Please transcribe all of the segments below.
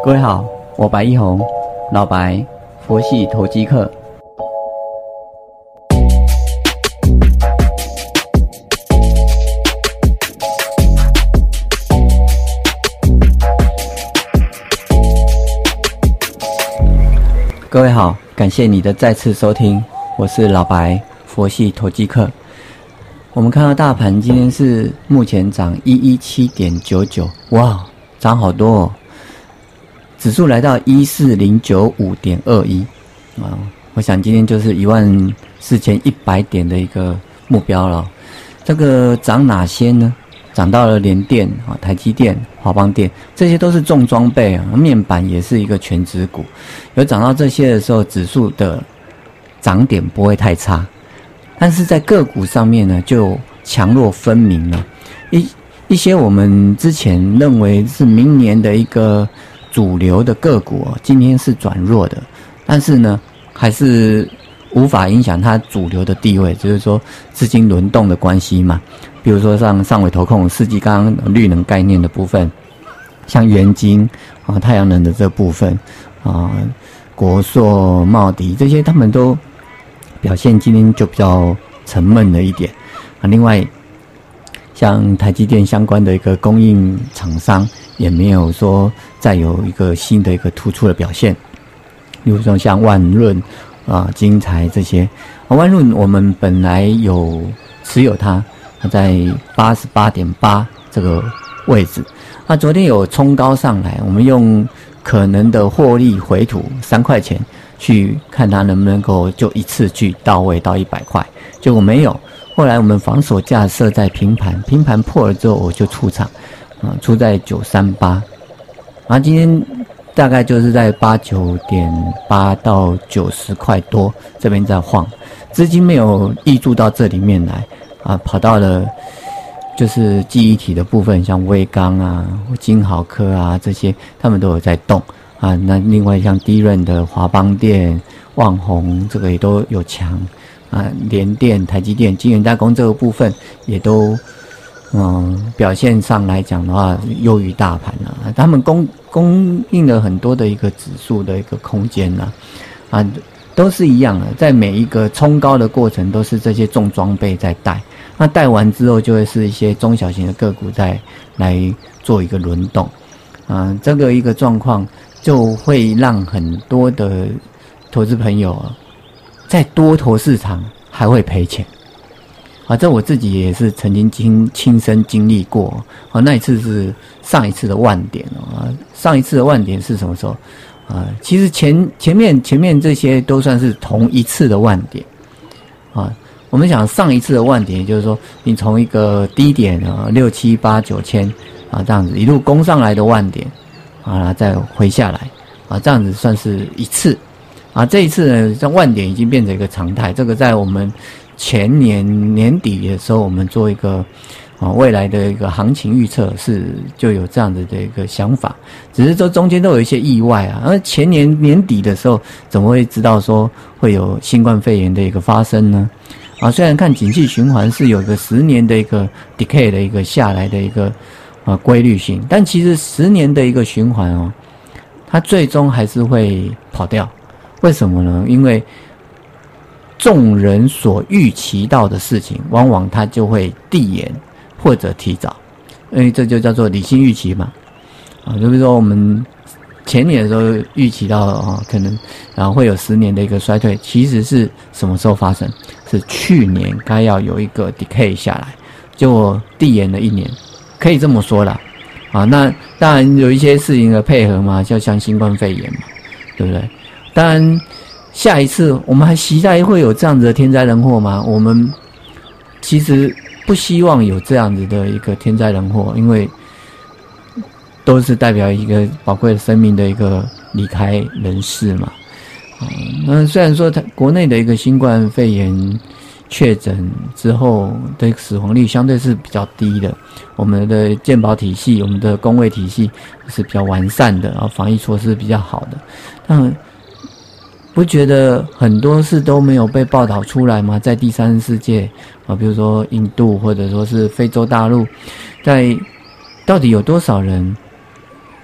各位好，我白一红，老白，佛系投机客。各位好，感谢你的再次收听，我是老白，佛系投机客。我们看到大盘今天是目前涨一一七点九九，哇，涨好多哦！指数来到一四零九五点二一，啊，我想今天就是一万四千一百点的一个目标了。这个涨哪些呢？涨到了联电啊、台积电、华邦电，这些都是重装备啊。面板也是一个全指股，有涨到这些的时候，指数的涨点不会太差。但是在个股上面呢，就强弱分明了。一一些我们之前认为是明年的一个主流的个股，今天是转弱的，但是呢，还是无法影响它主流的地位，就是说资金轮动的关系嘛。比如说像上尾投控、世纪钢、绿能概念的部分，像元晶啊、太阳能的这部分啊、国硕、茂迪这些，他们都。表现今天就比较沉闷了一点啊。另外，像台积电相关的一个供应厂商也没有说再有一个新的一个突出的表现。例如说像万润啊、金财这些，万润我们本来有持有它，它在八十八点八这个位置，那昨天有冲高上来，我们用可能的获利回吐三块钱。去看它能不能够就一次去到位到一百块，结果没有。后来我们防守价设在平盘，平盘破了之后我就出场，啊，出在九三八，然后今天大概就是在八九点八到九十块多这边在晃，资金没有溢注到这里面来，啊，跑到了就是记忆体的部分，像微刚啊、金豪科啊这些，他们都有在动。啊，那另外像低润的华邦电、旺宏，这个也都有强啊，联电、台积电、晶圆代工这个部分也都嗯表现上来讲的话优于大盘了。他们供供应了很多的一个指数的一个空间呢，啊，都是一样的，在每一个冲高的过程都是这些重装备在带，那带完之后就会是一些中小型的个股在来做一个轮动，啊，这个一个状况。就会让很多的投资朋友啊，在多头市场还会赔钱，啊，这我自己也是曾经亲亲身经历过，啊，那一次是上一次的万点啊，上一次的万点是什么时候？啊，其实前前面前面这些都算是同一次的万点，啊，我们想上一次的万点，就是说你从一个低点啊六七八九千啊这样子一路攻上来的万点。啊，再回下来，啊，这样子算是一次，啊，这一次呢，像万点已经变成一个常态。这个在我们前年年底的时候，我们做一个啊未来的一个行情预测是就有这样子的一个想法，只是说中间都有一些意外啊。而前年年底的时候，怎么会知道说会有新冠肺炎的一个发生呢？啊，虽然看景气循环是有个十年的一个 decay 的一个下来的一个。啊，规律性，但其实十年的一个循环哦，它最终还是会跑掉。为什么呢？因为众人所预期到的事情，往往它就会递延或者提早，因为这就叫做理性预期嘛。啊，就比如说我们前年的时候预期到啊，可能然后会有十年的一个衰退，其实是什么时候发生？是去年该要有一个 decay 下来，就递延了一年。可以这么说啦，啊，那当然有一些事情的配合嘛，就像新冠肺炎嘛，对不对？当然，下一次我们还期待会有这样子的天灾人祸吗？我们其实不希望有这样子的一个天灾人祸，因为都是代表一个宝贵的生命的一个离开人世嘛。嗯，那虽然说它国内的一个新冠肺炎。确诊之后的死亡率相对是比较低的，我们的健保体系、我们的公卫体系是比较完善的，然后防疫措施比较好的。但不觉得很多事都没有被报道出来吗？在第三世界啊，比如说印度或者说是非洲大陆，在到底有多少人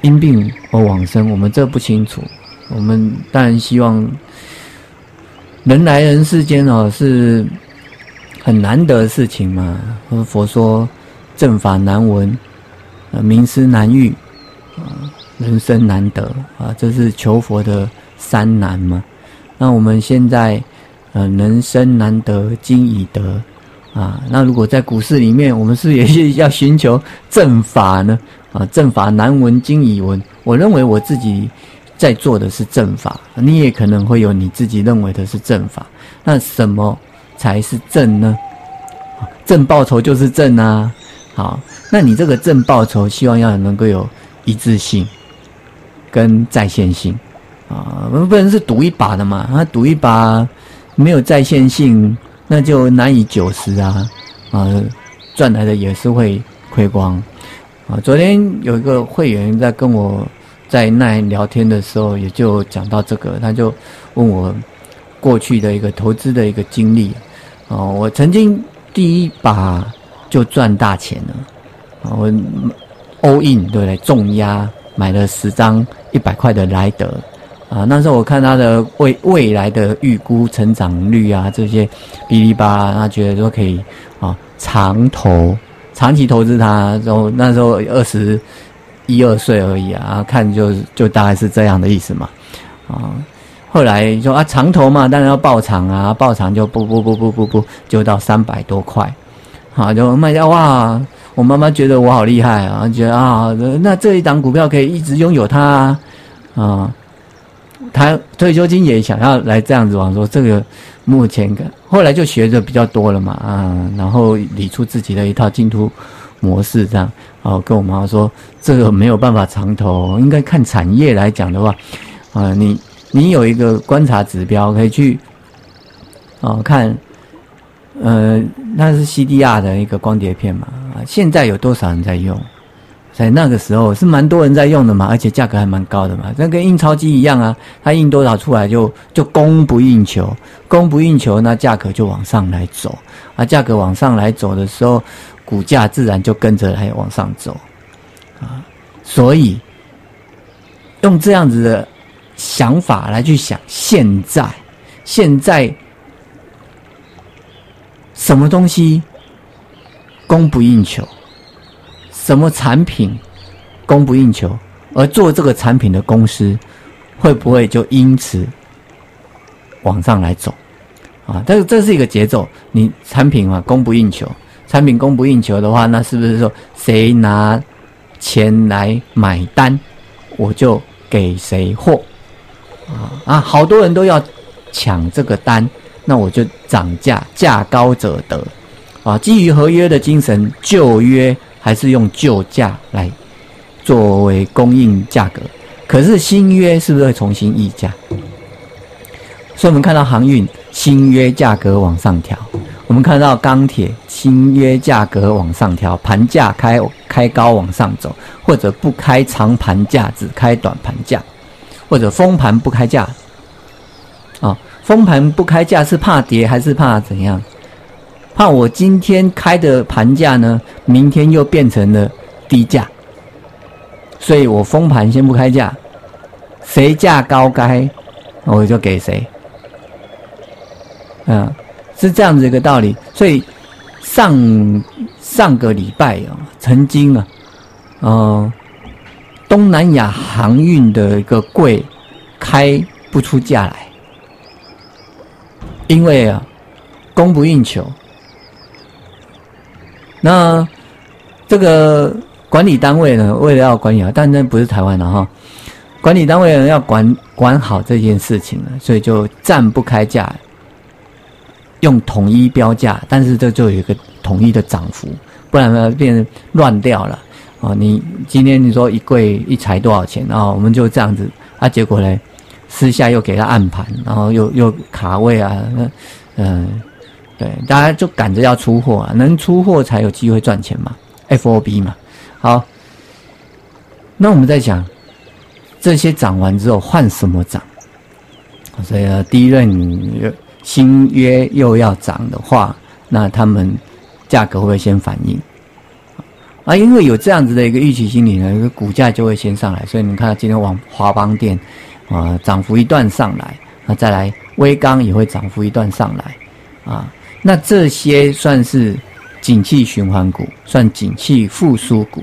因病而往生，我们这不清楚。我们当然希望人来人世间哦，是很难得的事情嘛。佛说正法难闻，呃，名师难遇，啊，人生难得啊，这是求佛的三难嘛。那我们现在，呃，人生难得今已得。啊，那如果在股市里面，我们是也是要寻求正法呢？啊，正法难闻经已闻。我认为我自己在做的是正法，你也可能会有你自己认为的是正法。那什么才是正呢？正报酬就是正啊。好，那你这个正报酬，希望要能够有一致性跟在线性啊，不能是赌一把的嘛？啊，赌一把没有在线性。那就难以久食啊，啊，赚来的也是会亏光，啊，昨天有一个会员在跟我在那聊天的时候，也就讲到这个，他就问我过去的一个投资的一个经历，哦，我曾经第一把就赚大钱了，啊，我 all in 对不对？重压买了十张一百块的莱德。啊，那时候我看他的未未来的预估成长率啊，这些哔哩吧啦，他觉得说可以啊长投长期投资他，然后那时候二十一二岁而已啊，看就就大概是这样的意思嘛，啊，后来说啊长投嘛，当然要爆场啊，爆场就不不不不不不就到三百多块，好就卖掉哇，我妈妈觉得我好厉害啊，觉得啊那这一档股票可以一直拥有它啊。他退休金也想要来这样子玩，说这个目前后来就学的比较多了嘛啊，然后理出自己的一套净土模式这样，哦，跟我妈说这个没有办法长投，应该看产业来讲的话，啊，你你有一个观察指标可以去，哦看，呃，那是 CDR 的一个光碟片嘛啊，现在有多少人在用？在那个时候是蛮多人在用的嘛，而且价格还蛮高的嘛，那跟印钞机一样啊，它印多少出来就就供不应求，供不应求，那价格就往上来走，啊，价格往上来走的时候，股价自然就跟着来往上走，啊，所以用这样子的想法来去想，现在现在什么东西供不应求？什么产品供不应求，而做这个产品的公司会不会就因此往上来走啊？但是这是一个节奏，你产品嘛供不应求，产品供不应求的话，那是不是说谁拿钱来买单，我就给谁货啊？啊，好多人都要抢这个单，那我就涨价，价高者得啊！基于合约的精神，旧约。还是用旧价来作为供应价格，可是新约是不是会重新议价？所以我们看到航运新约价格往上调，我们看到钢铁新约价格往上调，盘价开开高往上走，或者不开长盘价，只开短盘价，或者封盘不开价。啊，封盘不开价是怕跌还是怕怎样？怕我今天开的盘价呢，明天又变成了低价，所以我封盘先不开价，谁价高开，我就给谁。嗯，是这样子一个道理。所以上上个礼拜啊，曾经啊，嗯，东南亚航运的一个柜开不出价来，因为啊，供不应求。那这个管理单位呢，为了要管理好，但那不是台湾的哈，管理单位呢要管管好这件事情呢，所以就暂不开价，用统一标价，但是这就有一个统一的涨幅，不然呢变乱掉了啊！你今天你说一柜一材多少钱啊？我们就这样子，啊，结果呢，私下又给他按盘，然后又又卡位啊，嗯。对，大家就赶着要出货啊，能出货才有机会赚钱嘛，F O B 嘛。好，那我们在讲这些涨完之后换什么涨？所以第一任新约又要涨的话，那他们价格会不会先反应？啊，因为有这样子的一个预期心理呢，股价就会先上来。所以你看今天往华邦电啊涨幅一段上来，那再来微钢也会涨幅一段上来啊。那这些算是景气循环股，算景气复苏股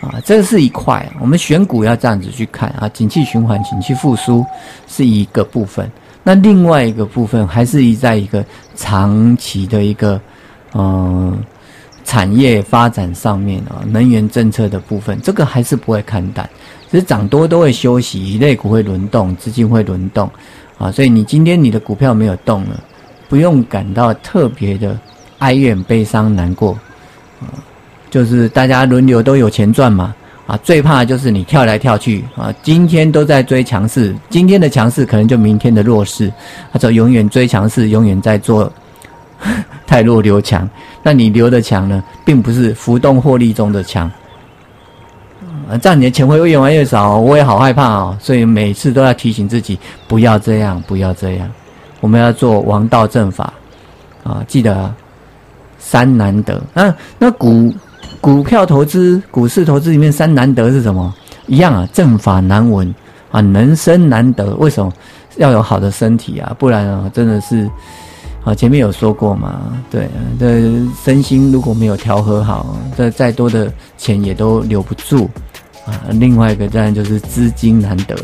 啊。这是一块，我们选股要这样子去看啊。景气循环、景气复苏是一个部分，那另外一个部分还是在一个长期的一个嗯。产业发展上面啊，能源政策的部分，这个还是不会看淡，只是涨多都会休息，一类股会轮动，资金会轮动，啊，所以你今天你的股票没有动了，不用感到特别的哀怨、悲伤、难过，啊，就是大家轮流都有钱赚嘛，啊，最怕就是你跳来跳去，啊，今天都在追强势，今天的强势可能就明天的弱势，他说永远追强势，永远在做。太弱留强，那你留的强呢，并不是浮动获利中的强，啊，这样你的钱会越来越少，我也好害怕哦，所以每次都要提醒自己不要这样，不要这样，我们要做王道正法，啊，记得三难得，啊，那股股票投资、股市投资里面三难得是什么？一样啊，正法难闻啊，人生难得，为什么要有好的身体啊？不然啊，真的是。啊，前面有说过嘛，对，这身心如果没有调和好，这再多的钱也都留不住啊。另外一个当然就是资金难得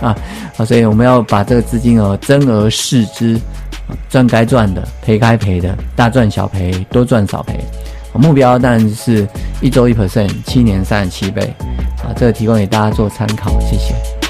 啊，啊，所以我们要把这个资金额增而视之，赚该赚的，赔该赔的，大赚小赔，多赚少赔。目标当然是一周一 percent，七年三十七倍啊，这个提供给大家做参考，谢谢。